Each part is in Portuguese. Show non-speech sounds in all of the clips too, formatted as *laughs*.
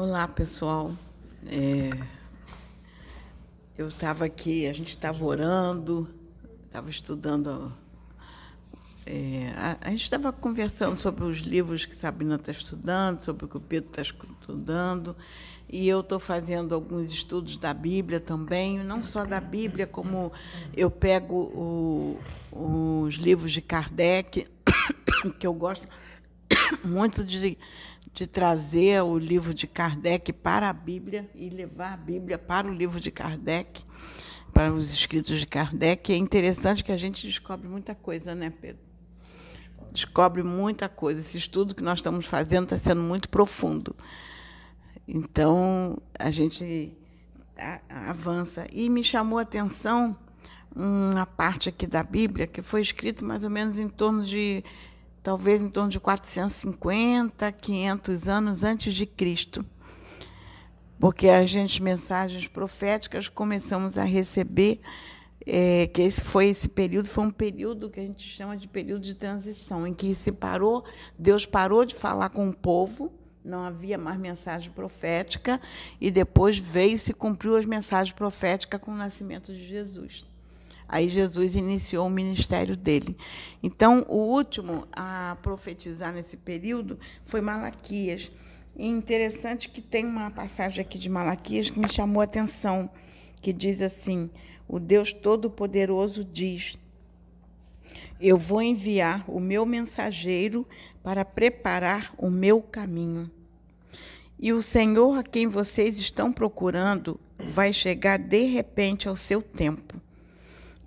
Olá, pessoal. É, eu estava aqui, a gente estava orando, estava estudando. É, a, gente estava conversando sobre os livros que Sabrina está estudando, sobre o que o Pedro está estudando, e eu estou fazendo alguns estudos da Bíblia também, não só da Bíblia, como eu pego o, os livros de Kardec, *coughs* que eu gosto *coughs* muito de de trazer o livro de Kardec para a Bíblia e levar a Bíblia para o livro de Kardec, para os escritos de Kardec. É interessante que a gente descobre muita coisa, né, Pedro? Descobre muita coisa. Esse estudo que nós estamos fazendo está sendo muito profundo. Então, a gente avança. E me chamou a atenção uma parte aqui da Bíblia que foi escrito mais ou menos em torno de talvez em torno de 450, 500 anos antes de Cristo. Porque a gente, mensagens proféticas, começamos a receber, é, que esse foi esse período, foi um período que a gente chama de período de transição, em que se parou, Deus parou de falar com o povo, não havia mais mensagem profética, e depois veio e se cumpriu as mensagens proféticas com o nascimento de Jesus. Aí Jesus iniciou o ministério dele. Então, o último a profetizar nesse período foi Malaquias. E interessante que tem uma passagem aqui de Malaquias que me chamou a atenção, que diz assim: O Deus Todo-Poderoso diz: Eu vou enviar o meu mensageiro para preparar o meu caminho. E o Senhor a quem vocês estão procurando vai chegar de repente ao seu tempo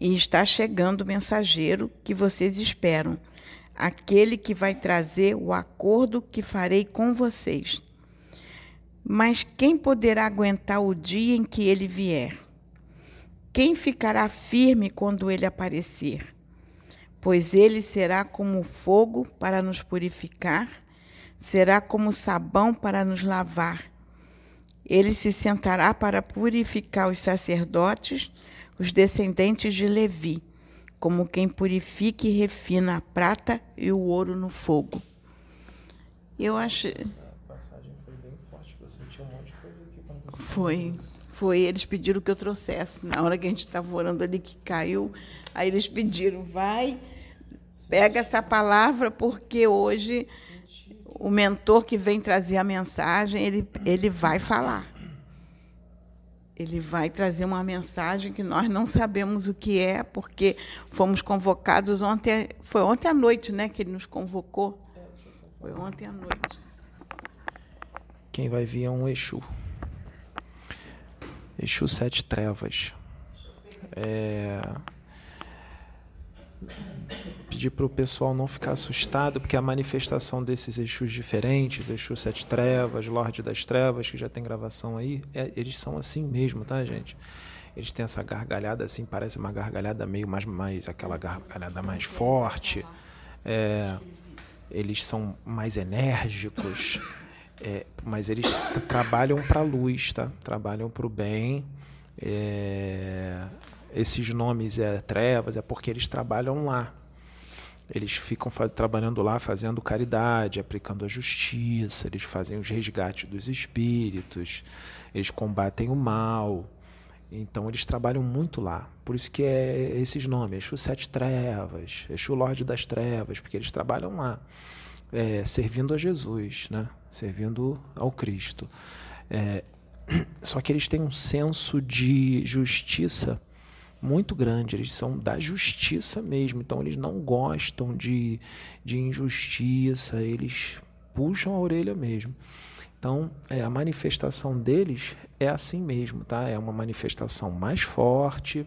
e está chegando o mensageiro que vocês esperam, aquele que vai trazer o acordo que farei com vocês. Mas quem poderá aguentar o dia em que ele vier? Quem ficará firme quando ele aparecer? Pois ele será como fogo para nos purificar, será como sabão para nos lavar. Ele se sentará para purificar os sacerdotes os descendentes de Levi, como quem purifica e refina a prata e o ouro no fogo. Eu acho. Essa passagem foi bem forte, eu senti um monte de coisa aqui. Foi. Foi, eles pediram que eu trouxesse. Na hora que a gente estava orando ali, que caiu, aí eles pediram, vai, pega essa palavra, porque hoje o mentor que vem trazer a mensagem, ele, ele vai falar ele vai trazer uma mensagem que nós não sabemos o que é, porque fomos convocados ontem, foi ontem à noite, né, que ele nos convocou. Foi ontem à noite. Quem vai vir é um Exu. Exu Sete Trevas. É pedir para o pessoal não ficar assustado, porque a manifestação desses Exus diferentes, Exu Sete Trevas, Lorde das Trevas, que já tem gravação aí, é, eles são assim mesmo, tá, gente? Eles têm essa gargalhada assim, parece uma gargalhada meio mais, mais aquela gargalhada mais forte. É, eles são mais enérgicos, é, mas eles trabalham para a luz, tá? Trabalham para o bem. É, esses nomes é trevas é porque eles trabalham lá, eles ficam trabalhando lá, fazendo caridade, aplicando a justiça, eles fazem os resgates dos espíritos, eles combatem o mal. Então eles trabalham muito lá. Por isso que é esses nomes, Exu Sete Trevas, Exu Lorde das Trevas, porque eles trabalham lá, é, servindo a Jesus, né? servindo ao Cristo. É, *clears throat* só que eles têm um senso de justiça muito grande, eles são da justiça mesmo, então eles não gostam de, de injustiça, eles puxam a orelha mesmo. Então, é, a manifestação deles é assim mesmo, tá? É uma manifestação mais forte,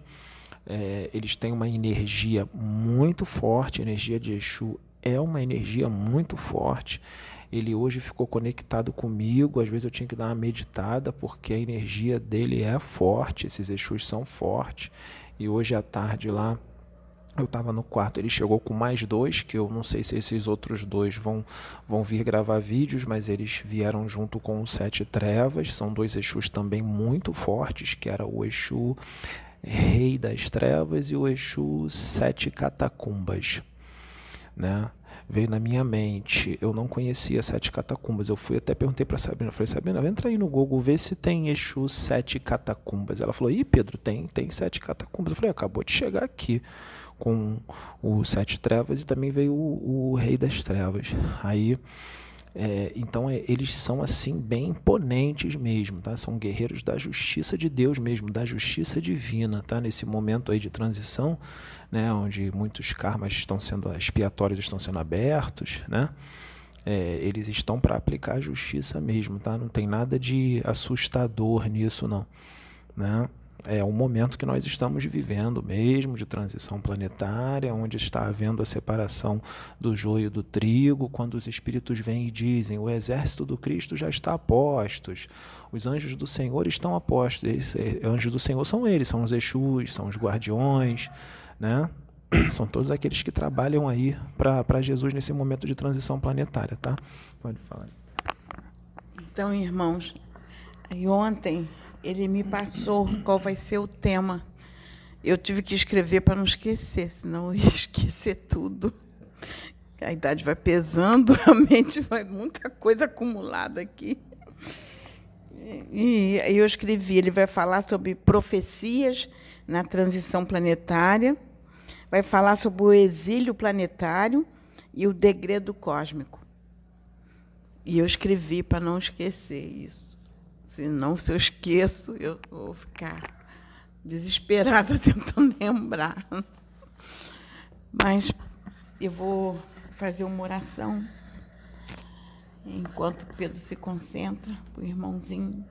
é, eles têm uma energia muito forte, a energia de Exu é uma energia muito forte. Ele hoje ficou conectado comigo, às vezes eu tinha que dar uma meditada, porque a energia dele é forte, esses Exus são fortes. E hoje à tarde lá, eu estava no quarto, ele chegou com mais dois, que eu não sei se esses outros dois vão, vão vir gravar vídeos, mas eles vieram junto com o Sete Trevas, são dois Exus também muito fortes, que era o Exu Rei das Trevas e o Exu Sete Catacumbas. Né? Veio na minha mente. Eu não conhecia sete catacumbas. Eu fui até perguntei para Sabrina, eu falei: "Sabrina, entra aí no Google, vê se tem Exu sete catacumbas". Ela falou: "Ih, Pedro, tem, tem sete catacumbas". Eu falei: "Acabou de chegar aqui com o sete trevas e também veio o, o rei das trevas". Aí é, então é, eles são assim bem imponentes mesmo, tá? São guerreiros da justiça de Deus mesmo, da justiça divina, tá? Nesse momento aí de transição, né? Onde muitos karmas estão sendo expiatórios estão sendo abertos, né? É, eles estão para aplicar a justiça mesmo, tá? Não tem nada de assustador nisso não, né? é um momento que nós estamos vivendo mesmo de transição planetária, onde está havendo a separação do joio do trigo, quando os espíritos vêm e dizem: o exército do Cristo já está a postos, os anjos do Senhor estão a postos. Os anjos do Senhor são eles, são os Exus, são os guardiões, né? São todos aqueles que trabalham aí para Jesus nesse momento de transição planetária, tá? Pode falar. Então, irmãos, aí ontem ele me passou qual vai ser o tema. Eu tive que escrever para não esquecer, senão eu ia esquecer tudo. A idade vai pesando, *laughs* a mente vai muita coisa acumulada aqui. E eu escrevi, ele vai falar sobre profecias na transição planetária, vai falar sobre o exílio planetário e o degredo cósmico. E eu escrevi para não esquecer isso. Senão, se eu esqueço, eu vou ficar desesperada *laughs* tentando lembrar. Mas eu vou fazer uma oração enquanto Pedro se concentra, o irmãozinho.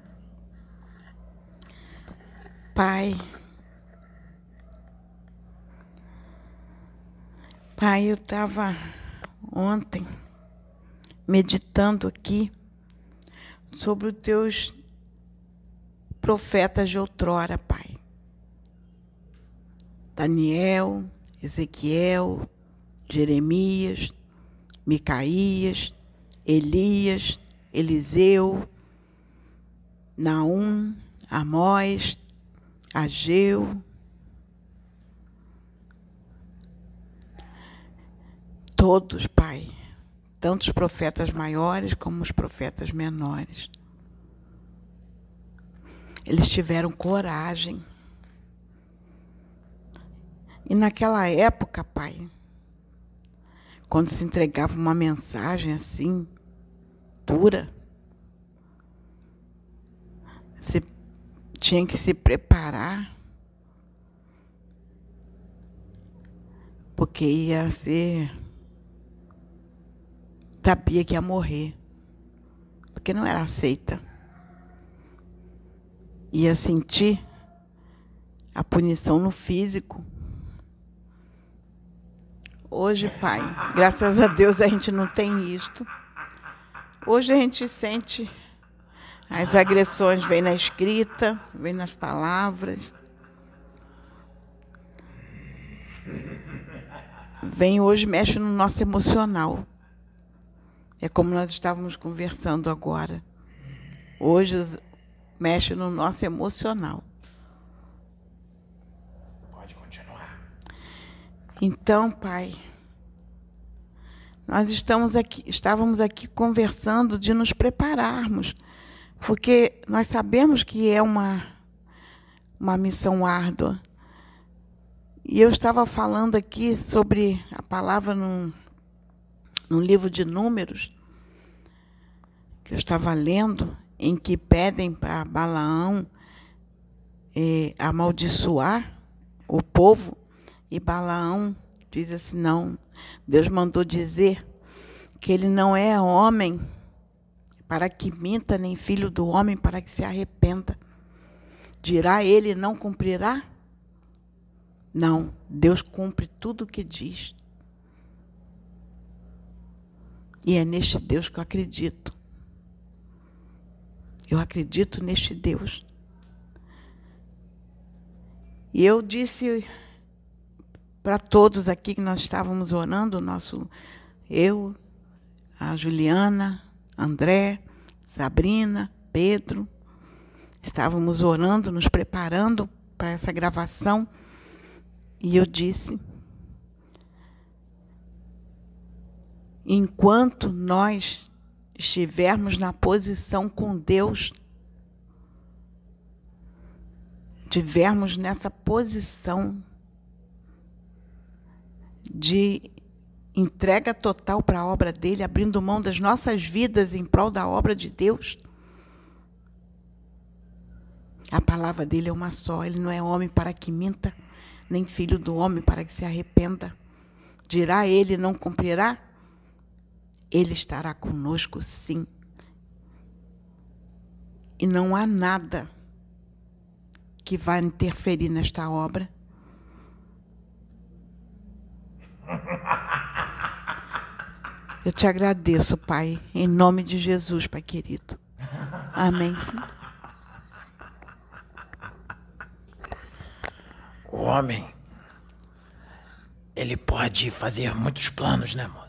Pai, Pai, eu estava ontem meditando aqui sobre os teus profetas de outrora, Pai. Daniel, Ezequiel, Jeremias, Micaías, Elias, Eliseu, Naum, Amós, Ageu, todos, Pai, tanto os profetas maiores como os profetas menores. Eles tiveram coragem. E naquela época, pai, quando se entregava uma mensagem assim, dura, você tinha que se preparar, porque ia ser. Sabia que ia morrer, porque não era aceita ia sentir a punição no físico. Hoje, Pai, graças a Deus a gente não tem isto. Hoje a gente sente as agressões, vem na escrita, vem nas palavras. Vem hoje, mexe no nosso emocional. É como nós estávamos conversando agora. Hoje mexe no nosso emocional. Pode continuar. Então, Pai, nós estamos aqui, estávamos aqui conversando de nos prepararmos, porque nós sabemos que é uma, uma missão árdua. E eu estava falando aqui sobre a palavra no, no livro de Números, que eu estava lendo, em que pedem para Balaão eh, amaldiçoar o povo, e Balaão diz assim: não, Deus mandou dizer que ele não é homem para que minta, nem filho do homem para que se arrependa. Dirá ele não cumprirá? Não, Deus cumpre tudo o que diz. E é neste Deus que eu acredito. Eu acredito neste Deus. E eu disse para todos aqui que nós estávamos orando, nosso eu, a Juliana, André, Sabrina, Pedro, estávamos orando, nos preparando para essa gravação, e eu disse: enquanto nós estivermos na posição com Deus, tivermos nessa posição de entrega total para a obra dele, abrindo mão das nossas vidas em prol da obra de Deus. A palavra dele é uma só, ele não é homem para que minta, nem filho do homem para que se arrependa. Dirá ele, não cumprirá? Ele estará conosco, sim. E não há nada que vá interferir nesta obra. Eu te agradeço, Pai, em nome de Jesus, Pai querido. Amém. Senhor. O homem, ele pode fazer muitos planos, né, moça?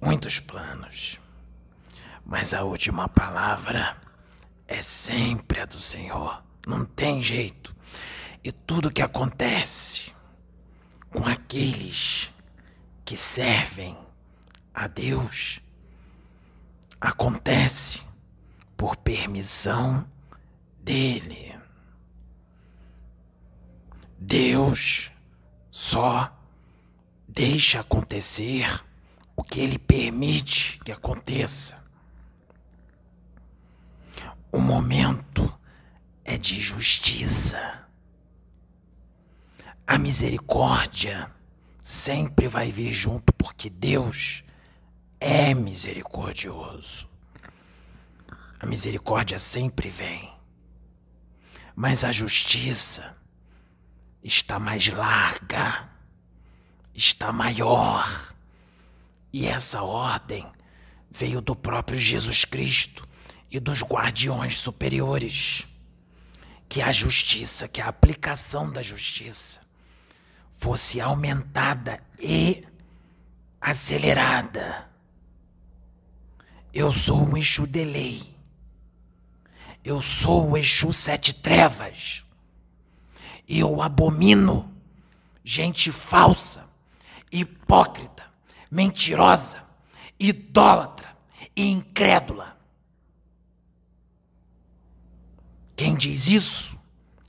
Muitos planos. Mas a última palavra é sempre a do Senhor. Não tem jeito. E tudo que acontece com aqueles que servem a Deus acontece por permissão dele. Deus só deixa acontecer o que ele permite que aconteça. O momento é de justiça. A misericórdia sempre vai vir junto, porque Deus é misericordioso. A misericórdia sempre vem. Mas a justiça está mais larga, está maior. E essa ordem veio do próprio Jesus Cristo e dos guardiões superiores. Que a justiça, que a aplicação da justiça fosse aumentada e acelerada. Eu sou um Exu de lei. Eu sou o Exu Sete Trevas. E eu abomino gente falsa, hipócrita, mentirosa, idólatra e incrédula. Quem diz isso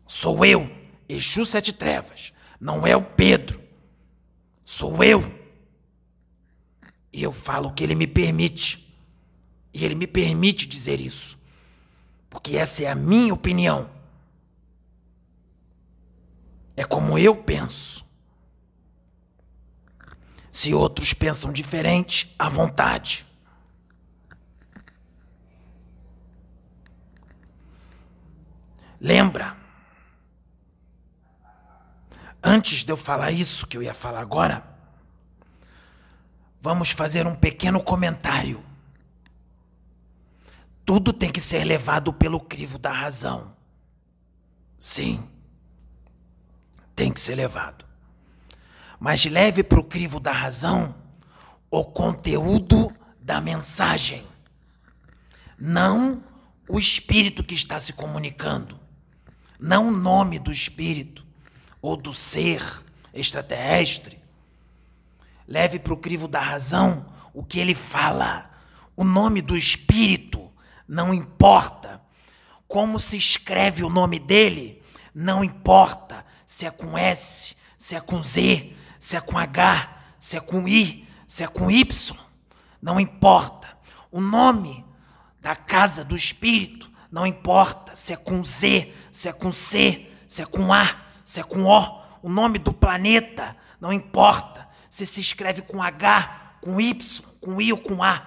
sou eu, Exu Sete Trevas não é o Pedro. Sou eu. E eu falo o que ele me permite. E ele me permite dizer isso. Porque essa é a minha opinião. É como eu penso. Se outros pensam diferente, à vontade. Lembra Antes de eu falar isso que eu ia falar agora, vamos fazer um pequeno comentário. Tudo tem que ser levado pelo crivo da razão. Sim, tem que ser levado. Mas leve para o crivo da razão o conteúdo da mensagem, não o espírito que está se comunicando, não o nome do espírito ou do ser extraterrestre. Leve para o crivo da razão o que ele fala. O nome do espírito não importa. Como se escreve o nome dele, não importa se é com S, se é com Z, se é com H, se é com I, se é com Y. Não importa. O nome da casa do espírito não importa se é com Z, se é com C, se é com A, se é com O, o nome do planeta, não importa se se escreve com H, com Y, com I ou com A.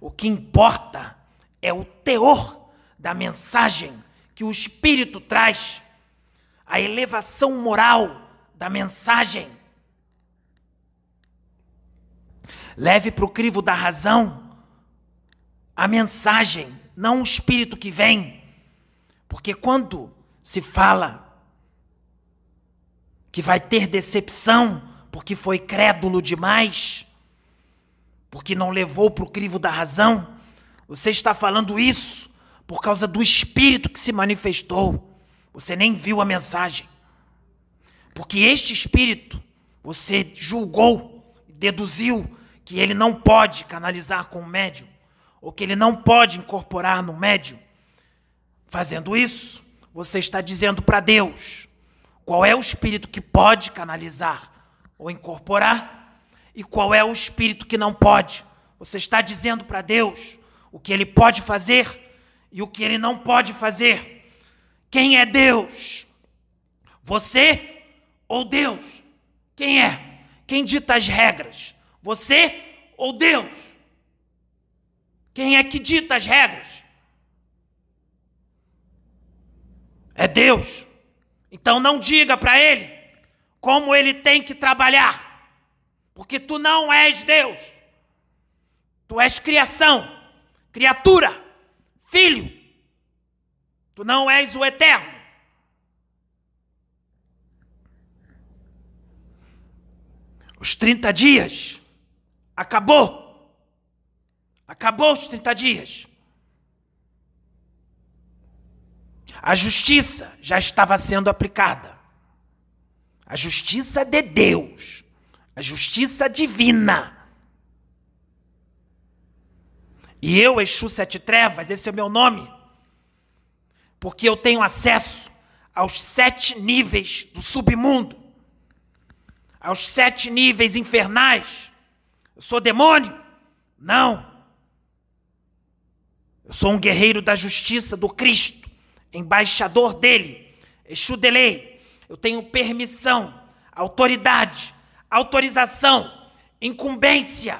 O que importa é o teor da mensagem que o Espírito traz, a elevação moral da mensagem. Leve para o crivo da razão a mensagem, não o Espírito que vem. Porque quando se fala que vai ter decepção porque foi crédulo demais, porque não levou para o crivo da razão. Você está falando isso por causa do Espírito que se manifestou. Você nem viu a mensagem. Porque este Espírito você julgou deduziu que ele não pode canalizar com o médium, ou que ele não pode incorporar no médium. Fazendo isso, você está dizendo para Deus qual é o espírito que pode canalizar ou incorporar e qual é o espírito que não pode. Você está dizendo para Deus o que ele pode fazer e o que ele não pode fazer. Quem é Deus? Você ou Deus? Quem é? Quem dita as regras? Você ou Deus? Quem é que dita as regras? É Deus. Então não diga para ele como ele tem que trabalhar, porque tu não és Deus. Tu és criação, criatura, filho. Tu não és o eterno. Os 30 dias acabou. Acabou os 30 dias. A justiça já estava sendo aplicada. A justiça de Deus. A justiça divina. E eu, Exu Sete Trevas, esse é o meu nome, porque eu tenho acesso aos sete níveis do submundo, aos sete níveis infernais. Eu sou demônio? Não. Eu sou um guerreiro da justiça do Cristo, embaixador dele, Exu Delei. Eu tenho permissão, autoridade, autorização, incumbência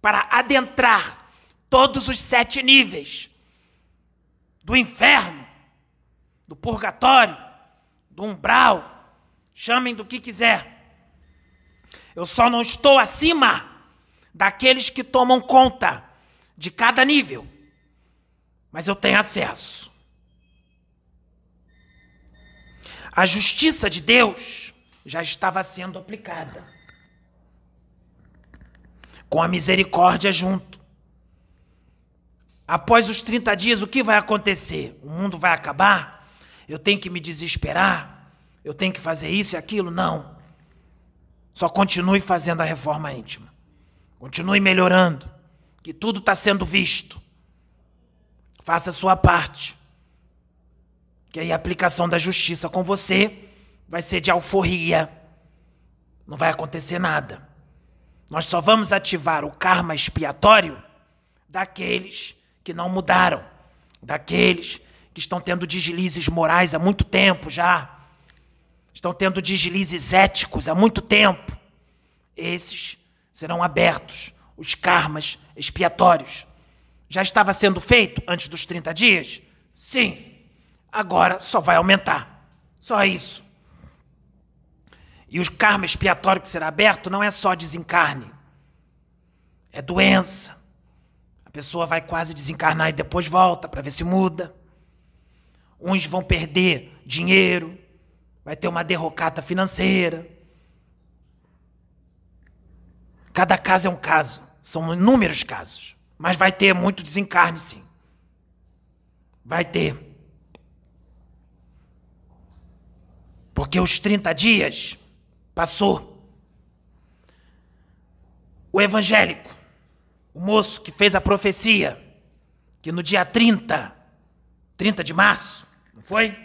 para adentrar todos os sete níveis do inferno, do purgatório, do umbral, chamem do que quiser. Eu só não estou acima daqueles que tomam conta de cada nível, mas eu tenho acesso. A justiça de Deus já estava sendo aplicada, com a misericórdia junto. Após os 30 dias, o que vai acontecer? O mundo vai acabar? Eu tenho que me desesperar? Eu tenho que fazer isso e aquilo? Não. Só continue fazendo a reforma íntima. Continue melhorando, que tudo está sendo visto. Faça a sua parte. Que aí a aplicação da justiça com você vai ser de alforria. Não vai acontecer nada. Nós só vamos ativar o karma expiatório daqueles que não mudaram, daqueles que estão tendo deslizes morais há muito tempo já, estão tendo deslizes éticos há muito tempo. Esses serão abertos, os karmas expiatórios. Já estava sendo feito antes dos 30 dias? Sim. Agora só vai aumentar. Só isso. E o karma expiatório que será aberto não é só desencarne, é doença, pessoa vai quase desencarnar e depois volta para ver se muda. Uns vão perder dinheiro, vai ter uma derrocata financeira. Cada caso é um caso, são inúmeros casos, mas vai ter muito desencarne sim. Vai ter. Porque os 30 dias passou. O evangélico o moço que fez a profecia, que no dia 30, 30 de março, não foi?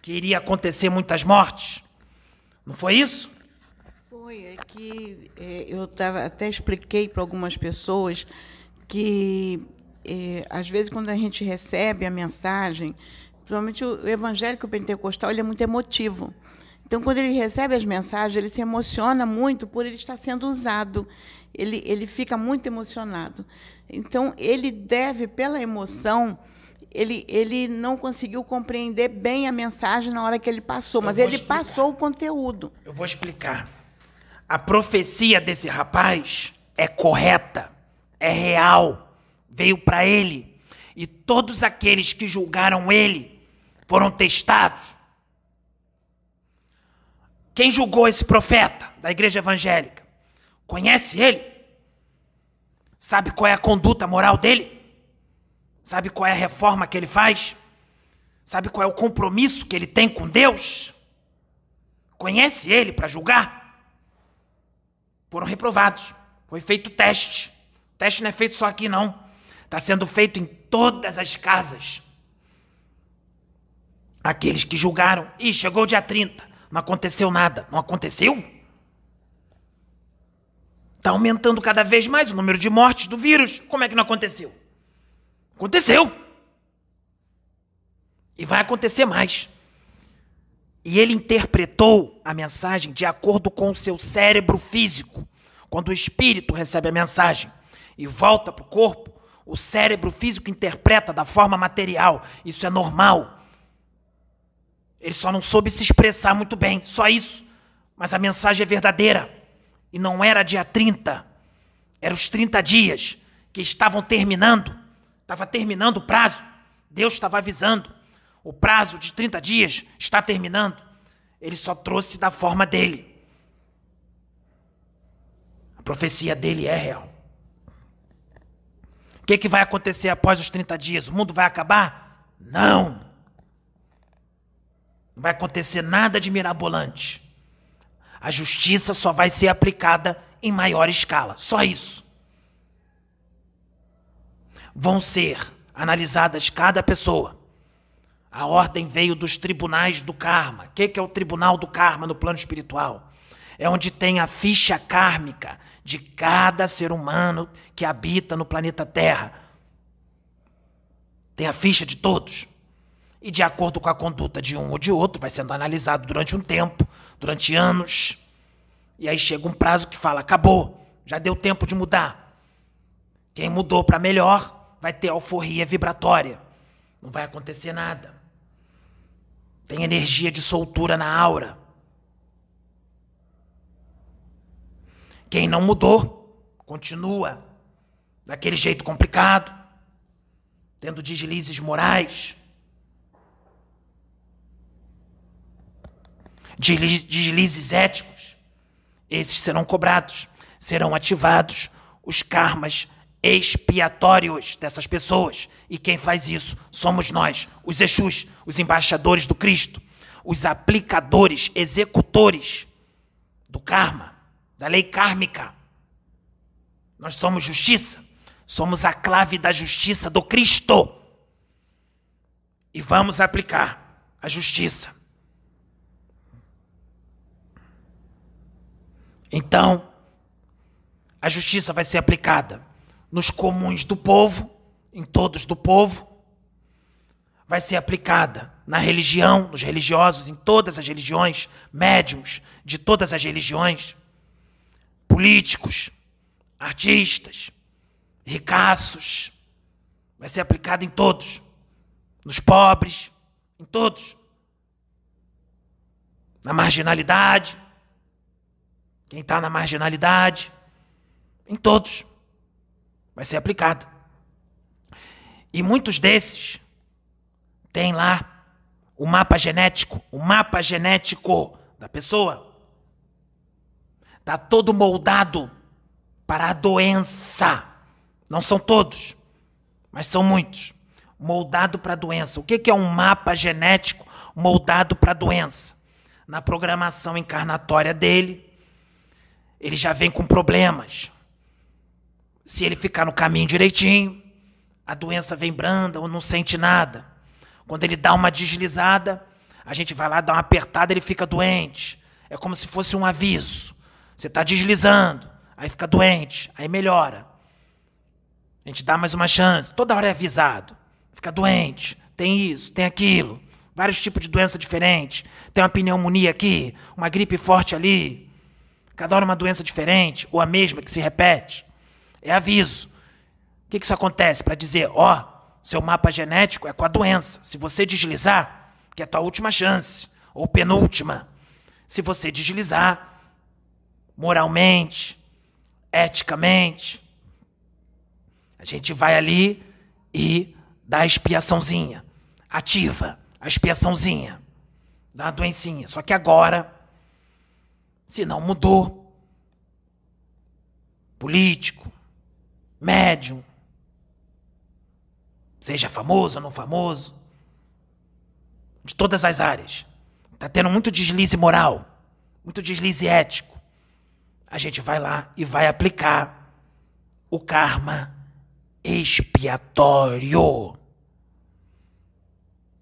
Que iria acontecer muitas mortes. Não foi isso? Que é, eu tava, até expliquei para algumas pessoas que, é, às vezes, quando a gente recebe a mensagem, principalmente o evangélico pentecostal, ele é muito emotivo. Então, quando ele recebe as mensagens, ele se emociona muito por ele estar sendo usado ele, ele fica muito emocionado. Então, ele deve, pela emoção, ele, ele não conseguiu compreender bem a mensagem na hora que ele passou, mas ele explicar. passou o conteúdo. Eu vou explicar. A profecia desse rapaz é correta, é real, veio para ele. E todos aqueles que julgaram ele foram testados. Quem julgou esse profeta da igreja evangélica? Conhece ele? Sabe qual é a conduta moral dele? Sabe qual é a reforma que ele faz? Sabe qual é o compromisso que ele tem com Deus? Conhece ele para julgar? Foram reprovados. Foi feito teste. O teste não é feito só aqui, não. Está sendo feito em todas as casas. Aqueles que julgaram, ih, chegou o dia 30, não aconteceu nada. Não aconteceu? Está aumentando cada vez mais o número de mortes do vírus. Como é que não aconteceu? Aconteceu. E vai acontecer mais. E ele interpretou a mensagem de acordo com o seu cérebro físico. Quando o espírito recebe a mensagem e volta para o corpo, o cérebro físico interpreta da forma material. Isso é normal. Ele só não soube se expressar muito bem, só isso. Mas a mensagem é verdadeira. E não era dia 30. Eram os 30 dias que estavam terminando. Estava terminando o prazo. Deus estava avisando. O prazo de 30 dias está terminando. Ele só trouxe da forma dele. A profecia dele é real. O que, que vai acontecer após os 30 dias? O mundo vai acabar? Não. Não vai acontecer nada de mirabolante. A justiça só vai ser aplicada em maior escala. Só isso. Vão ser analisadas cada pessoa. A ordem veio dos tribunais do karma. O que é o tribunal do karma no plano espiritual? É onde tem a ficha kármica de cada ser humano que habita no planeta Terra. Tem a ficha de todos. E de acordo com a conduta de um ou de outro, vai sendo analisado durante um tempo, durante anos. E aí chega um prazo que fala: acabou, já deu tempo de mudar. Quem mudou para melhor vai ter alforria vibratória. Não vai acontecer nada. Tem energia de soltura na aura. Quem não mudou, continua daquele jeito complicado, tendo deslizes morais, deslizes éticos. Esses serão cobrados, serão ativados os karmas expiatórios dessas pessoas. E quem faz isso somos nós, os Exus, os embaixadores do Cristo, os aplicadores, executores do karma, da lei kármica. Nós somos justiça, somos a clave da justiça do Cristo. E vamos aplicar a justiça. Então, a justiça vai ser aplicada nos comuns do povo, em todos do povo, vai ser aplicada na religião, nos religiosos, em todas as religiões, médiums de todas as religiões, políticos, artistas, ricaços, vai ser aplicada em todos, nos pobres, em todos, na marginalidade, quem está na marginalidade, em todos vai ser aplicada. E muitos desses têm lá o mapa genético, o mapa genético da pessoa. Está todo moldado para a doença. Não são todos, mas são muitos. Moldado para a doença. O que é um mapa genético moldado para a doença? Na programação encarnatória dele, ele já vem com problemas se ele ficar no caminho direitinho, a doença vem branda ou não sente nada. Quando ele dá uma deslizada, a gente vai lá dar uma apertada, ele fica doente. É como se fosse um aviso. Você está deslizando, aí fica doente, aí melhora. A gente dá mais uma chance, toda hora é avisado. Fica doente, tem isso, tem aquilo. Vários tipos de doença diferentes. Tem uma pneumonia aqui, uma gripe forte ali. Cada hora uma doença diferente, ou a mesma que se repete. É aviso. O que, que isso acontece? Para dizer, ó, seu mapa genético é com a doença. Se você deslizar, que é a tua última chance, ou penúltima. Se você deslizar, moralmente, eticamente, a gente vai ali e dá a expiaçãozinha. Ativa a expiaçãozinha. Dá a doencinha. Só que agora, se não mudou, político, médium, seja famoso ou não famoso, de todas as áreas. Está tendo muito deslize moral, muito deslize ético. a gente vai lá e vai aplicar o karma expiatório.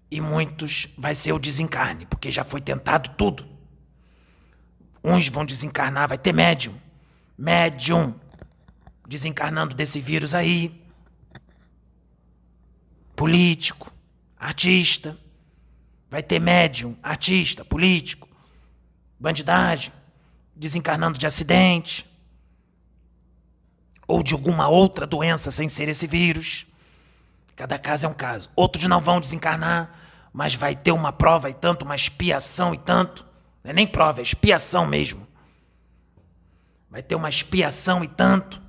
E muitos vai ser o desencarne, porque já foi tentado tudo. Uns vão desencarnar, vai ter médium. Médium desencarnando desse vírus aí. Político, artista. Vai ter médium, artista, político, bandidagem, desencarnando de acidente ou de alguma outra doença sem ser esse vírus. Cada caso é um caso. Outros não vão desencarnar, mas vai ter uma prova e tanto, uma expiação e tanto. Não é nem prova, é expiação mesmo. Vai ter uma expiação e tanto.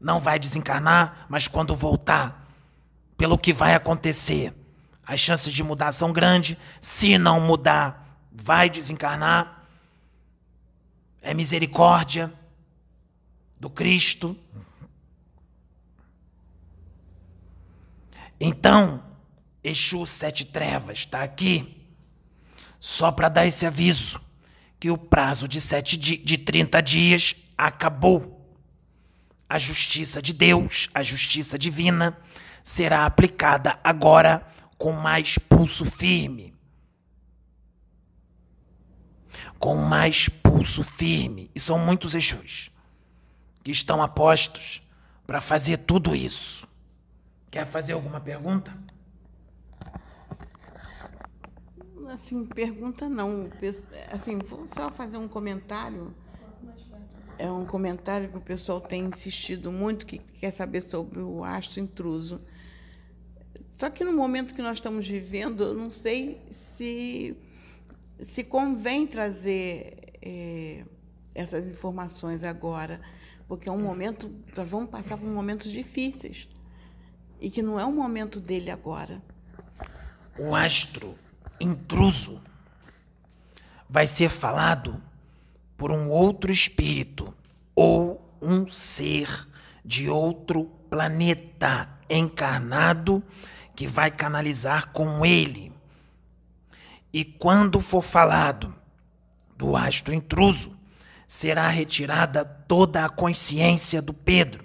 Não vai desencarnar, mas quando voltar, pelo que vai acontecer, as chances de mudar são grandes. Se não mudar, vai desencarnar. É misericórdia do Cristo. Então, Exu Sete Trevas está aqui só para dar esse aviso que o prazo de, sete di de 30 dias acabou. A justiça de Deus, a justiça divina, será aplicada agora com mais pulso firme. Com mais pulso firme. E são muitos Exus que estão apostos para fazer tudo isso. Quer fazer alguma pergunta? Assim, pergunta não. Assim, vou só fazer um comentário. É um comentário que o pessoal tem insistido muito, que quer saber sobre o astro intruso. Só que no momento que nós estamos vivendo, eu não sei se, se convém trazer é, essas informações agora porque é um momento, nós vamos passar por momentos difíceis e que não é o momento dele agora. O astro intruso vai ser falado por um outro espírito ou um ser de outro planeta encarnado que vai canalizar com ele. E quando for falado do astro intruso, será retirada toda a consciência do Pedro.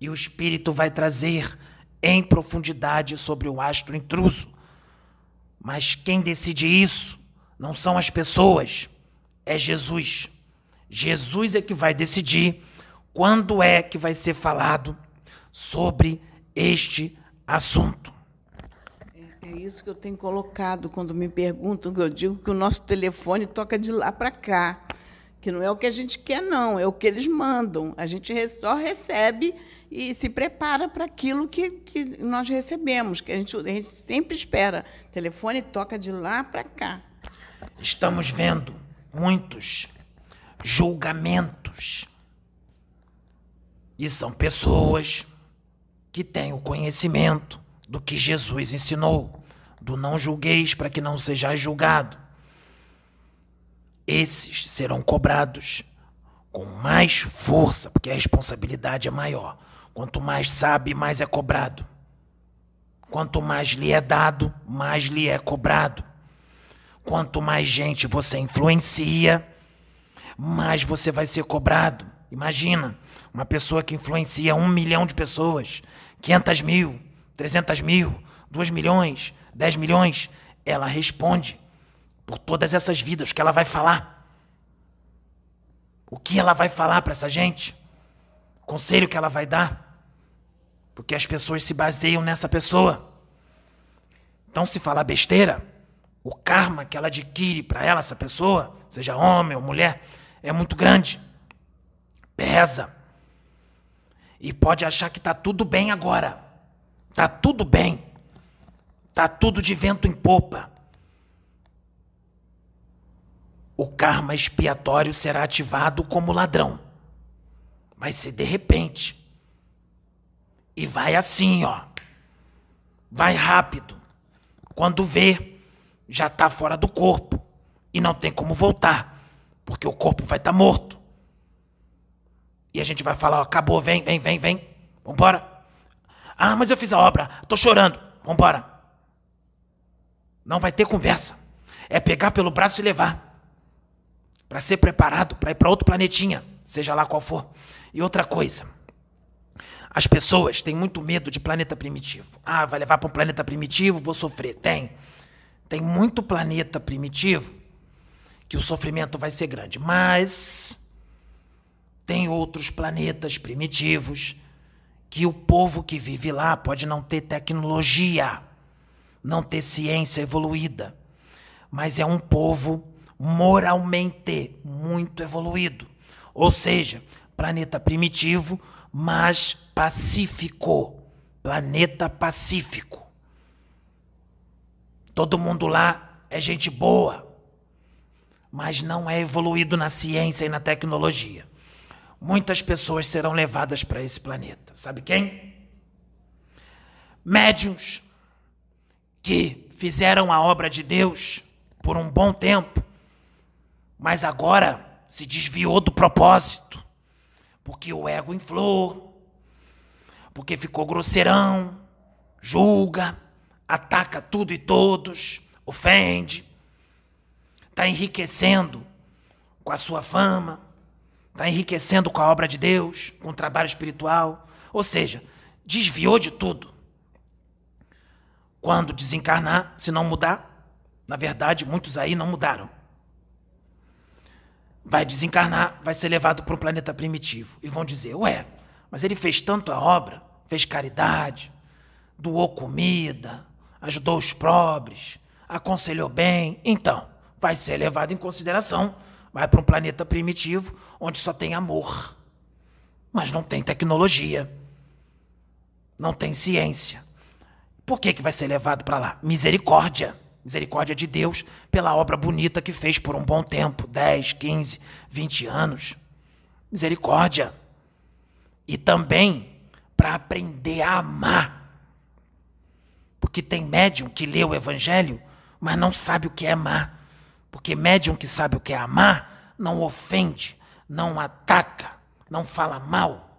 E o Espírito vai trazer em profundidade sobre o astro intruso. Mas quem decide isso não são as pessoas, é Jesus. Jesus é que vai decidir quando é que vai ser falado sobre este assunto. É, é isso que eu tenho colocado quando me perguntam, que eu digo que o nosso telefone toca de lá para cá que não é o que a gente quer, não, é o que eles mandam. A gente só recebe e se prepara para aquilo que, que nós recebemos, que a gente, a gente sempre espera. O telefone toca de lá para cá. Estamos vendo muitos julgamentos. E são pessoas que têm o conhecimento do que Jesus ensinou, do não julgueis para que não sejais julgado esses serão cobrados com mais força, porque a responsabilidade é maior. Quanto mais sabe, mais é cobrado. Quanto mais lhe é dado, mais lhe é cobrado. Quanto mais gente você influencia, mais você vai ser cobrado. Imagina, uma pessoa que influencia um milhão de pessoas, 500 mil, 300 mil, 2 milhões, 10 milhões, ela responde por todas essas vidas que ela vai falar. O que ela vai falar para essa gente? O conselho que ela vai dar? Porque as pessoas se baseiam nessa pessoa. Então, se falar besteira, o karma que ela adquire para ela, essa pessoa, seja homem ou mulher, é muito grande. Pesa. E pode achar que está tudo bem agora. Está tudo bem. Está tudo de vento em popa o karma expiatório será ativado como ladrão. Vai ser de repente. E vai assim, ó. Vai rápido. Quando vê, já está fora do corpo e não tem como voltar, porque o corpo vai estar tá morto. E a gente vai falar, ó, acabou, vem, vem, vem, vem. Vambora. Ah, mas eu fiz a obra, tô chorando. Vambora. Não vai ter conversa. É pegar pelo braço e levar para ser preparado para ir para outro planetinha, seja lá qual for. E outra coisa, as pessoas têm muito medo de planeta primitivo. Ah, vai levar para um planeta primitivo, vou sofrer. Tem. Tem muito planeta primitivo que o sofrimento vai ser grande. Mas tem outros planetas primitivos que o povo que vive lá pode não ter tecnologia, não ter ciência evoluída, mas é um povo moralmente muito evoluído. Ou seja, planeta primitivo, mas pacífico. Planeta pacífico. Todo mundo lá é gente boa, mas não é evoluído na ciência e na tecnologia. Muitas pessoas serão levadas para esse planeta. Sabe quem? Médiuns que fizeram a obra de Deus por um bom tempo, mas agora se desviou do propósito, porque o ego inflou, porque ficou grosseirão, julga, ataca tudo e todos, ofende, está enriquecendo com a sua fama, está enriquecendo com a obra de Deus, com o trabalho espiritual, ou seja, desviou de tudo. Quando desencarnar, se não mudar, na verdade, muitos aí não mudaram. Vai desencarnar, vai ser levado para um planeta primitivo. E vão dizer: Ué, mas ele fez tanto a obra, fez caridade, doou comida, ajudou os pobres, aconselhou bem. Então, vai ser levado em consideração. Vai para um planeta primitivo onde só tem amor, mas não tem tecnologia, não tem ciência. Por que, que vai ser levado para lá? Misericórdia. Misericórdia de Deus pela obra bonita que fez por um bom tempo 10, 15, 20 anos. Misericórdia. E também para aprender a amar. Porque tem médium que lê o Evangelho, mas não sabe o que é amar. Porque médium que sabe o que é amar não ofende, não ataca, não fala mal,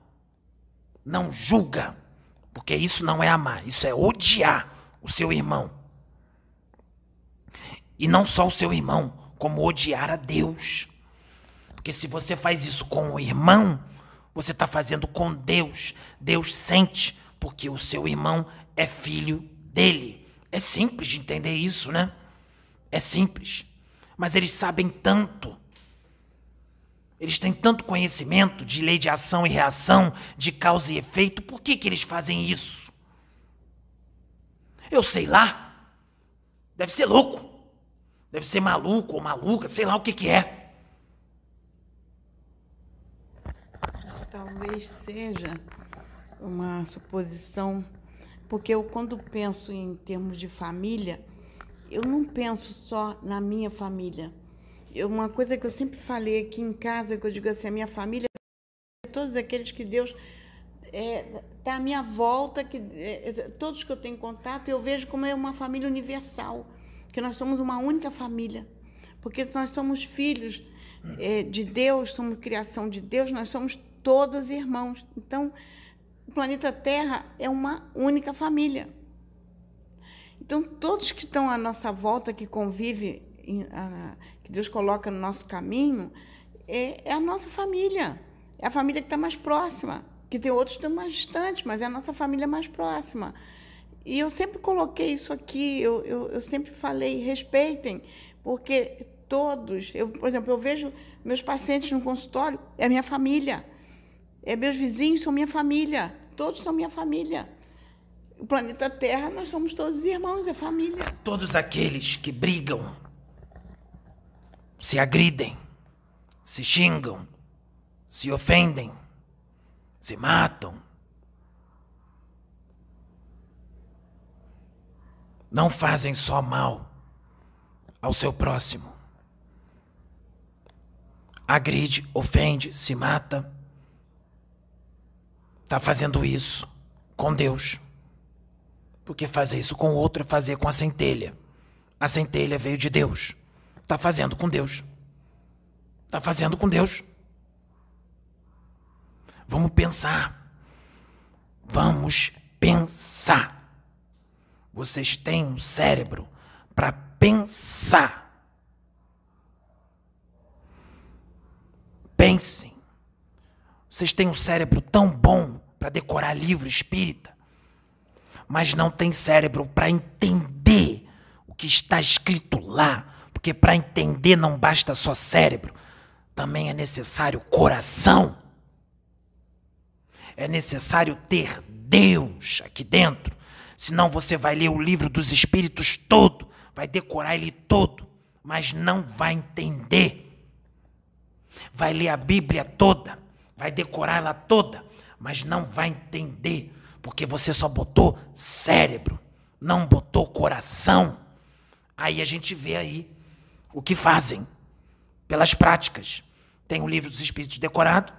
não julga. Porque isso não é amar, isso é odiar o seu irmão. E não só o seu irmão, como odiar a Deus. Porque se você faz isso com o irmão, você está fazendo com Deus. Deus sente, porque o seu irmão é filho dele. É simples de entender isso, né? É simples. Mas eles sabem tanto. Eles têm tanto conhecimento de lei de ação e reação, de causa e efeito. Por que, que eles fazem isso? Eu sei lá. Deve ser louco. Deve ser maluco ou maluca, sei lá o que, que é. Talvez seja uma suposição, porque eu, quando penso em termos de família, eu não penso só na minha família. Eu, uma coisa que eu sempre falei aqui em casa, que eu digo assim, a minha família, todos aqueles que Deus está é, tá à minha volta, que é, todos que eu tenho contato, eu vejo como é uma família universal que nós somos uma única família. Porque nós somos filhos é, de Deus, somos criação de Deus, nós somos todos irmãos. Então, o planeta Terra é uma única família. Então, todos que estão à nossa volta, que convivem, que Deus coloca no nosso caminho, é, é a nossa família. É a família que está mais próxima. Que tem outros que estão mais distantes, mas é a nossa família mais próxima. E eu sempre coloquei isso aqui, eu, eu, eu sempre falei, respeitem, porque todos, eu, por exemplo, eu vejo meus pacientes no consultório, é minha família. É meus vizinhos são minha família, todos são minha família. O planeta Terra, nós somos todos irmãos, é família. Todos aqueles que brigam, se agridem, se xingam, se ofendem, se matam, não fazem só mal ao seu próximo. Agride, ofende, se mata. Está fazendo isso com Deus. Porque fazer isso com o outro é fazer com a centelha. A centelha veio de Deus. Está fazendo com Deus. Está fazendo com Deus. Vamos pensar. Vamos pensar. Vocês têm um cérebro para pensar. Pensem. Vocês têm um cérebro tão bom para decorar livro espírita, mas não tem cérebro para entender o que está escrito lá, porque para entender não basta só cérebro, também é necessário coração. É necessário ter Deus aqui dentro. Senão você vai ler o livro dos Espíritos todo, vai decorar ele todo, mas não vai entender. Vai ler a Bíblia toda, vai decorar ela toda, mas não vai entender, porque você só botou cérebro, não botou coração. Aí a gente vê aí o que fazem pelas práticas. Tem o livro dos Espíritos decorado,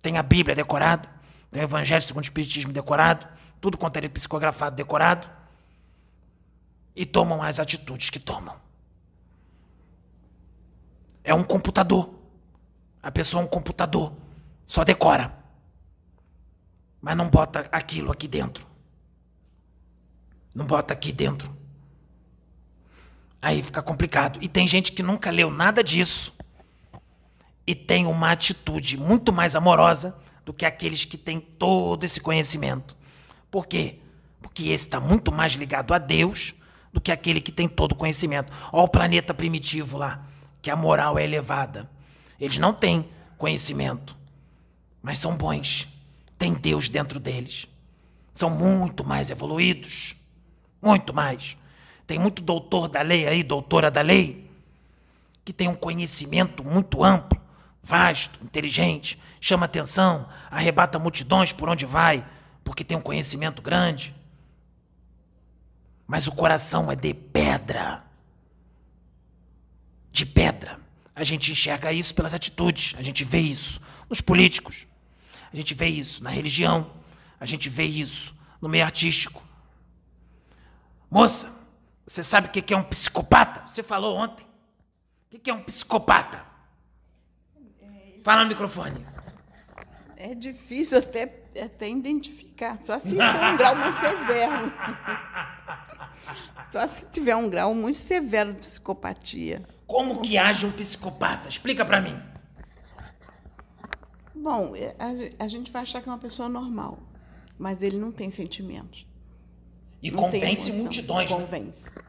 tem a Bíblia decorada, tem o Evangelho segundo o Espiritismo decorado, tudo quanto é psicografado decorado, e tomam as atitudes que tomam. É um computador. A pessoa é um computador. Só decora. Mas não bota aquilo aqui dentro. Não bota aqui dentro. Aí fica complicado. E tem gente que nunca leu nada disso e tem uma atitude muito mais amorosa do que aqueles que têm todo esse conhecimento. Por quê? Porque esse está muito mais ligado a Deus do que aquele que tem todo o conhecimento. Olha o planeta primitivo lá, que a moral é elevada. Eles não têm conhecimento, mas são bons. Tem Deus dentro deles. São muito mais evoluídos. Muito mais. Tem muito doutor da lei aí, doutora da lei, que tem um conhecimento muito amplo vasto, inteligente, chama atenção, arrebata multidões por onde vai, porque tem um conhecimento grande. Mas o coração é de pedra. De pedra. A gente enxerga isso pelas atitudes, a gente vê isso nos políticos, a gente vê isso na religião, a gente vê isso no meio artístico. Moça, você sabe o que é um psicopata? Você falou ontem. O que é um psicopata? Fala no microfone. É difícil até, até identificar, só se for um grau mais severo. Só se tiver um grau muito severo de psicopatia. Como que age um psicopata? Explica para mim. Bom, é, a, a, gente vai achar que é uma pessoa normal, mas ele não tem sentimentos. E não convence multidões. Né? Convence. Né?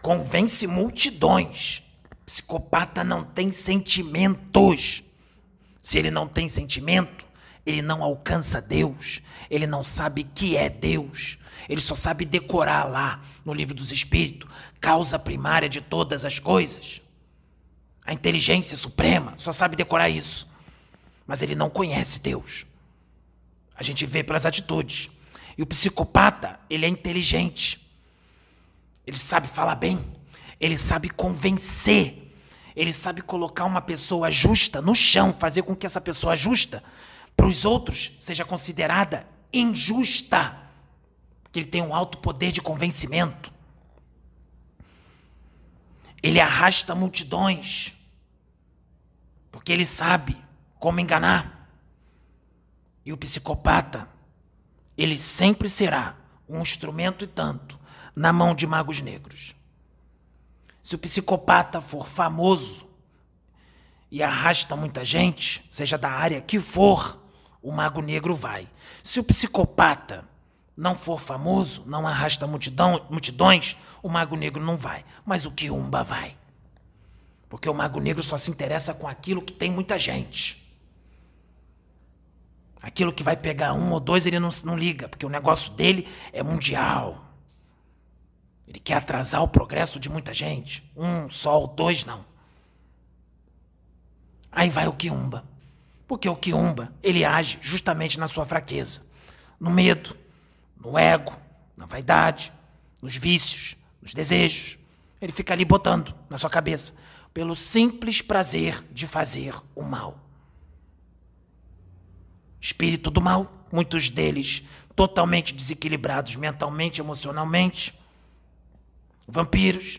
Convence multidões. Psicopata não tem sentimentos. Se ele não tem sentimento, ele não alcança Deus, ele não sabe que é Deus. Ele só sabe decorar lá no livro dos Espíritos, causa primária de todas as coisas. A inteligência suprema só sabe decorar isso. Mas ele não conhece Deus. A gente vê pelas atitudes. E o psicopata, ele é inteligente. Ele sabe falar bem. Ele sabe convencer. Ele sabe colocar uma pessoa justa no chão, fazer com que essa pessoa justa para os outros seja considerada injusta. Porque ele tem um alto poder de convencimento. Ele arrasta multidões. Porque ele sabe como enganar. E o psicopata, ele sempre será um instrumento e tanto na mão de magos negros. Se o psicopata for famoso e arrasta muita gente, seja da área que for, o mago negro vai. Se o psicopata não for famoso, não arrasta multidão, multidões, o mago negro não vai. Mas o quiumba vai. Porque o mago negro só se interessa com aquilo que tem muita gente. Aquilo que vai pegar um ou dois, ele não, não liga, porque o negócio dele é mundial. Ele quer atrasar o progresso de muita gente. Um só ou dois, não. Aí vai o quiumba. Porque o quiumba, ele age justamente na sua fraqueza. No medo, no ego, na vaidade, nos vícios, nos desejos. Ele fica ali botando na sua cabeça. Pelo simples prazer de fazer o mal. Espírito do mal, muitos deles totalmente desequilibrados mentalmente, emocionalmente vampiros.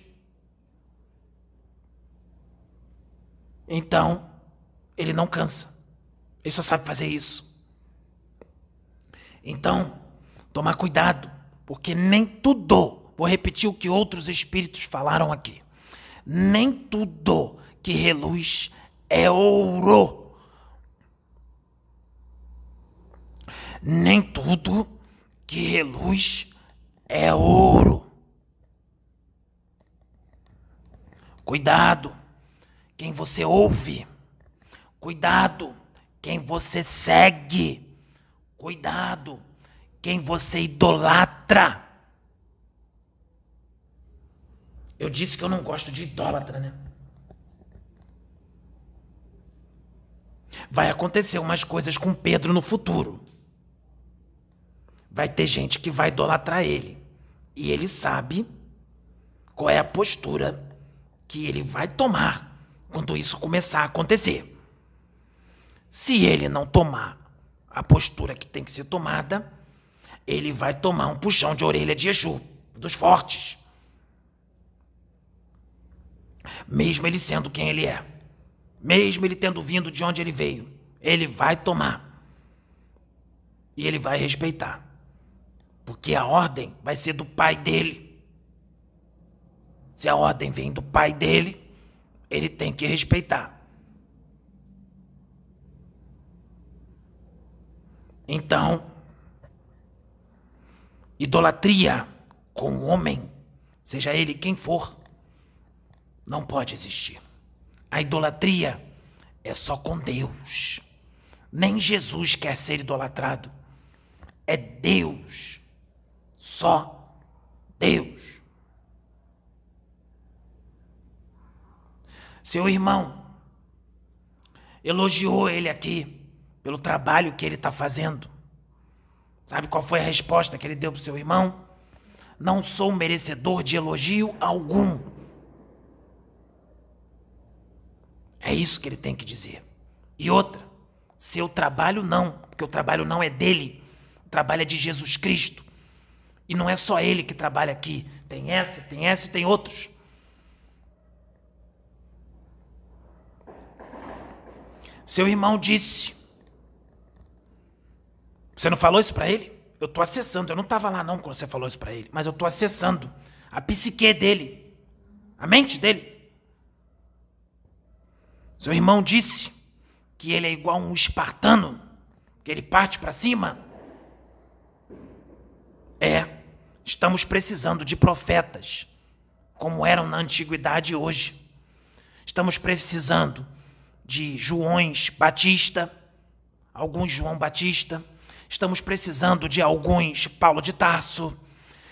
Então, ele não cansa. Ele só sabe fazer isso. Então, tomar cuidado, porque nem tudo, vou repetir o que outros espíritos falaram aqui. Nem tudo que reluz é ouro. Nem tudo que reluz é ouro. Cuidado quem você ouve. Cuidado quem você segue. Cuidado quem você idolatra. Eu disse que eu não gosto de idólatra, né? Vai acontecer umas coisas com Pedro no futuro. Vai ter gente que vai idolatrar ele. E ele sabe qual é a postura que ele vai tomar quando isso começar a acontecer. Se ele não tomar a postura que tem que ser tomada, ele vai tomar um puxão de orelha de Exu, dos fortes. Mesmo ele sendo quem ele é, mesmo ele tendo vindo de onde ele veio, ele vai tomar. E ele vai respeitar. Porque a ordem vai ser do pai dele. Se a ordem vem do pai dele, ele tem que respeitar. Então, idolatria com o homem, seja ele quem for, não pode existir. A idolatria é só com Deus. Nem Jesus quer ser idolatrado. É Deus. Só Deus. Seu irmão elogiou ele aqui pelo trabalho que ele está fazendo. Sabe qual foi a resposta que ele deu para seu irmão? Não sou merecedor de elogio algum. É isso que ele tem que dizer. E outra, seu trabalho não, porque o trabalho não é dele, o trabalho é de Jesus Cristo. E não é só ele que trabalha aqui, tem essa, tem essa e tem outros. Seu irmão disse. Você não falou isso para ele? Eu estou acessando. Eu não estava lá não quando você falou isso para ele, mas eu estou acessando a psique dele, a mente dele. Seu irmão disse que ele é igual um espartano, que ele parte para cima. É, estamos precisando de profetas, como eram na antiguidade hoje. Estamos precisando de Joões Batista, alguns João Batista. Estamos precisando de alguns Paulo de Tarso.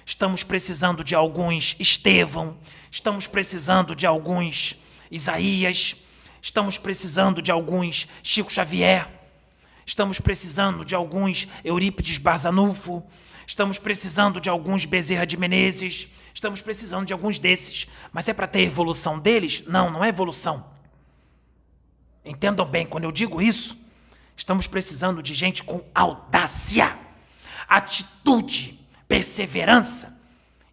Estamos precisando de alguns Estevão. Estamos precisando de alguns Isaías. Estamos precisando de alguns Chico Xavier. Estamos precisando de alguns Eurípides Barzanufo. Estamos precisando de alguns Bezerra de Menezes. Estamos precisando de alguns desses. Mas é para ter evolução deles? Não, não é evolução. Entendam bem, quando eu digo isso, estamos precisando de gente com audácia, atitude, perseverança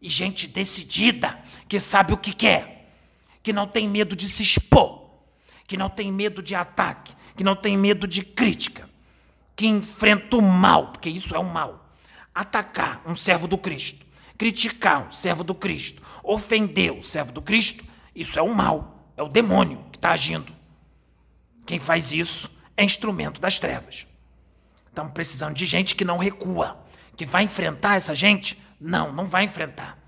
e gente decidida, que sabe o que quer, que não tem medo de se expor, que não tem medo de ataque, que não tem medo de crítica, que enfrenta o mal, porque isso é um mal. Atacar um servo do Cristo, criticar um servo do Cristo, ofender o servo do Cristo, isso é um mal, é o demônio que está agindo. Quem faz isso é instrumento das trevas. Estamos precisando de gente que não recua, que vai enfrentar essa gente. Não, não vai enfrentar.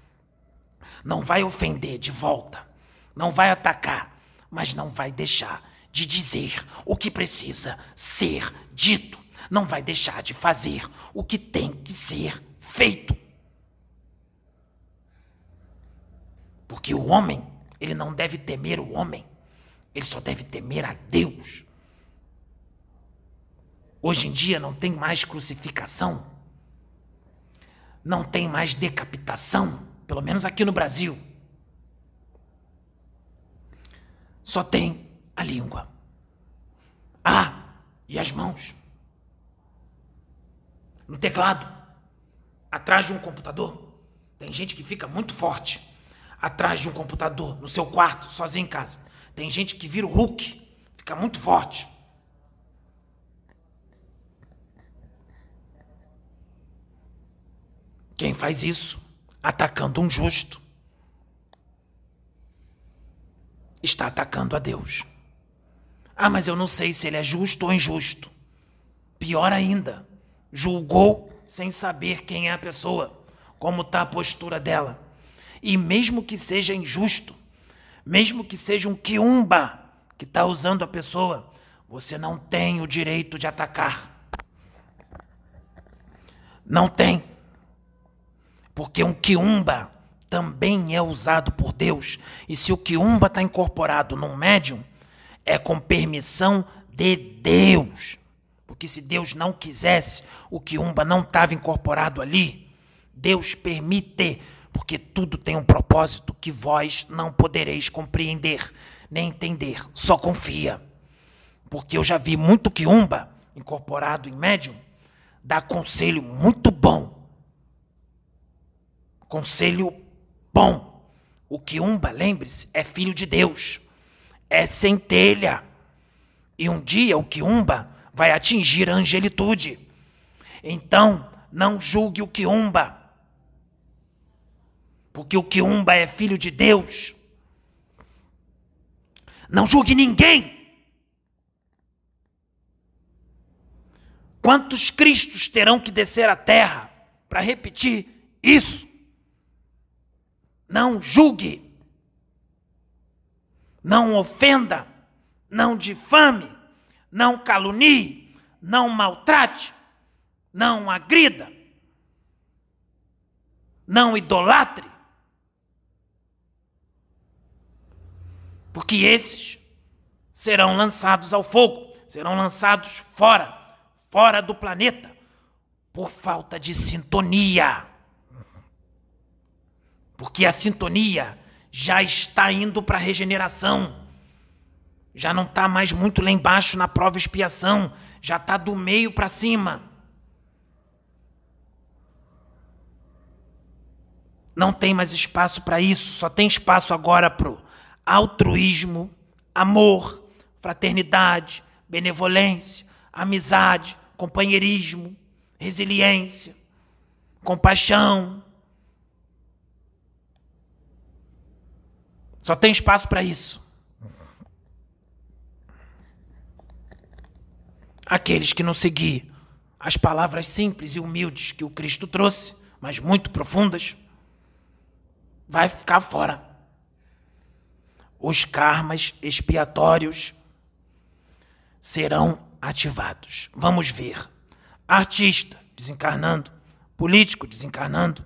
Não vai ofender de volta. Não vai atacar, mas não vai deixar de dizer o que precisa ser dito. Não vai deixar de fazer o que tem que ser feito. Porque o homem, ele não deve temer o homem, ele só deve temer a Deus. Hoje em dia não tem mais crucificação, não tem mais decapitação, pelo menos aqui no Brasil. Só tem a língua. Ah, e as mãos. No teclado, atrás de um computador. Tem gente que fica muito forte atrás de um computador, no seu quarto, sozinho em casa. Tem gente que vira o Hulk, fica muito forte. Quem faz isso, atacando um justo, está atacando a Deus. Ah, mas eu não sei se ele é justo ou injusto. Pior ainda, julgou sem saber quem é a pessoa, como está a postura dela. E mesmo que seja injusto, mesmo que seja um quiumba que está usando a pessoa, você não tem o direito de atacar. Não tem. Porque um quiumba também é usado por Deus. E se o quiumba está incorporado num médium, é com permissão de Deus. Porque se Deus não quisesse, o quiumba não estava incorporado ali. Deus permite, porque tudo tem um propósito que vós não podereis compreender nem entender. Só confia. Porque eu já vi muito quiumba incorporado em médium dar conselho muito bom. Conselho bom. O quiumba, lembre-se, é filho de Deus. É centelha. E um dia o quiumba vai atingir a angelitude. Então, não julgue o quiumba. Porque o quiumba é filho de Deus. Não julgue ninguém. Quantos Cristos terão que descer à terra para repetir isso? Não julgue. Não ofenda. Não difame. Não calunie. Não maltrate. Não agrida. Não idolatre. Porque esses serão lançados ao fogo, serão lançados fora, fora do planeta, por falta de sintonia. Porque a sintonia já está indo para a regeneração. Já não está mais muito lá embaixo na prova expiação, já está do meio para cima. Não tem mais espaço para isso, só tem espaço agora para altruísmo, amor, fraternidade, benevolência, amizade, companheirismo, resiliência, compaixão. Só tem espaço para isso. Aqueles que não seguir as palavras simples e humildes que o Cristo trouxe, mas muito profundas, vai ficar fora os karmas expiatórios serão ativados. Vamos ver. Artista desencarnando, político desencarnando,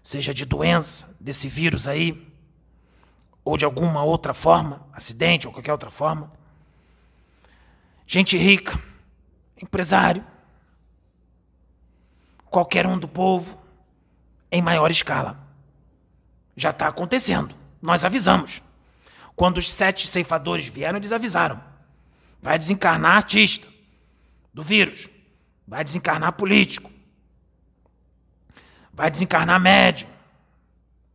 seja de doença, desse vírus aí, ou de alguma outra forma, acidente ou qualquer outra forma. Gente rica, empresário, qualquer um do povo, em maior escala. Já está acontecendo. Nós avisamos. Quando os sete ceifadores vieram, eles avisaram. Vai desencarnar artista do vírus. Vai desencarnar político. Vai desencarnar médium.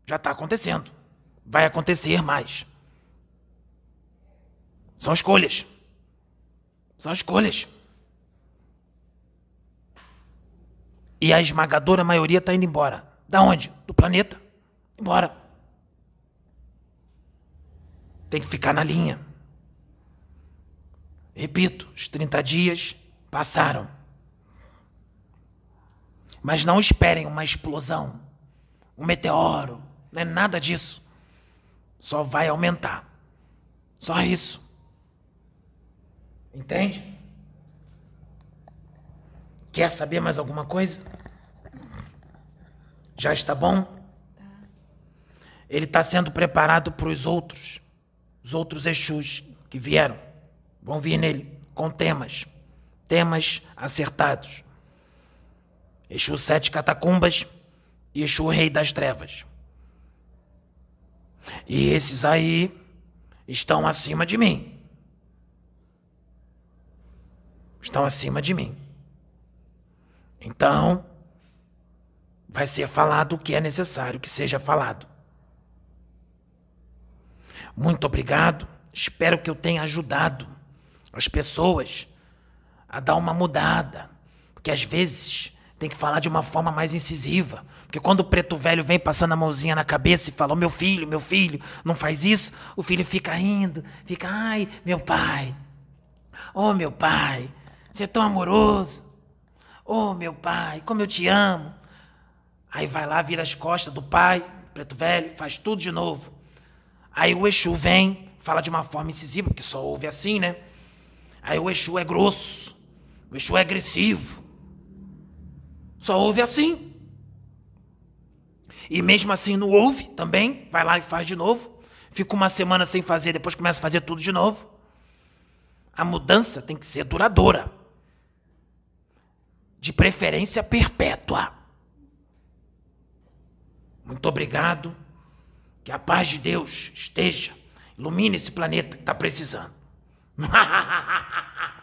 Já está acontecendo. Vai acontecer mais. São escolhas. São escolhas. E a esmagadora maioria está indo embora. Da onde? Do planeta. Embora. Tem que ficar na linha. Repito, os 30 dias passaram. Mas não esperem uma explosão, um meteoro, não é nada disso. Só vai aumentar. Só isso. Entende? Quer saber mais alguma coisa? Já está bom? Ele está sendo preparado para os outros os outros Exus que vieram vão vir nele com temas, temas acertados. Exu Sete Catacumbas e Exu Rei das Trevas. E esses aí estão acima de mim. Estão acima de mim. Então, vai ser falado o que é necessário que seja falado. Muito obrigado. Espero que eu tenha ajudado as pessoas a dar uma mudada. Porque às vezes tem que falar de uma forma mais incisiva. Porque quando o preto velho vem passando a mãozinha na cabeça e fala: oh, meu filho, meu filho, não faz isso, o filho fica rindo, fica, ai, meu pai, oh, meu pai, você é tão amoroso. Oh, meu pai, como eu te amo. Aí vai lá, vira as costas do pai, preto velho, faz tudo de novo. Aí o Exu vem, fala de uma forma incisiva, porque só ouve assim, né? Aí o Exu é grosso, o Exu é agressivo. Só ouve assim. E mesmo assim não ouve também, vai lá e faz de novo. Fica uma semana sem fazer, depois começa a fazer tudo de novo. A mudança tem que ser duradoura. De preferência perpétua. Muito obrigado. Que a paz de Deus esteja. Ilumine esse planeta que está precisando. *laughs*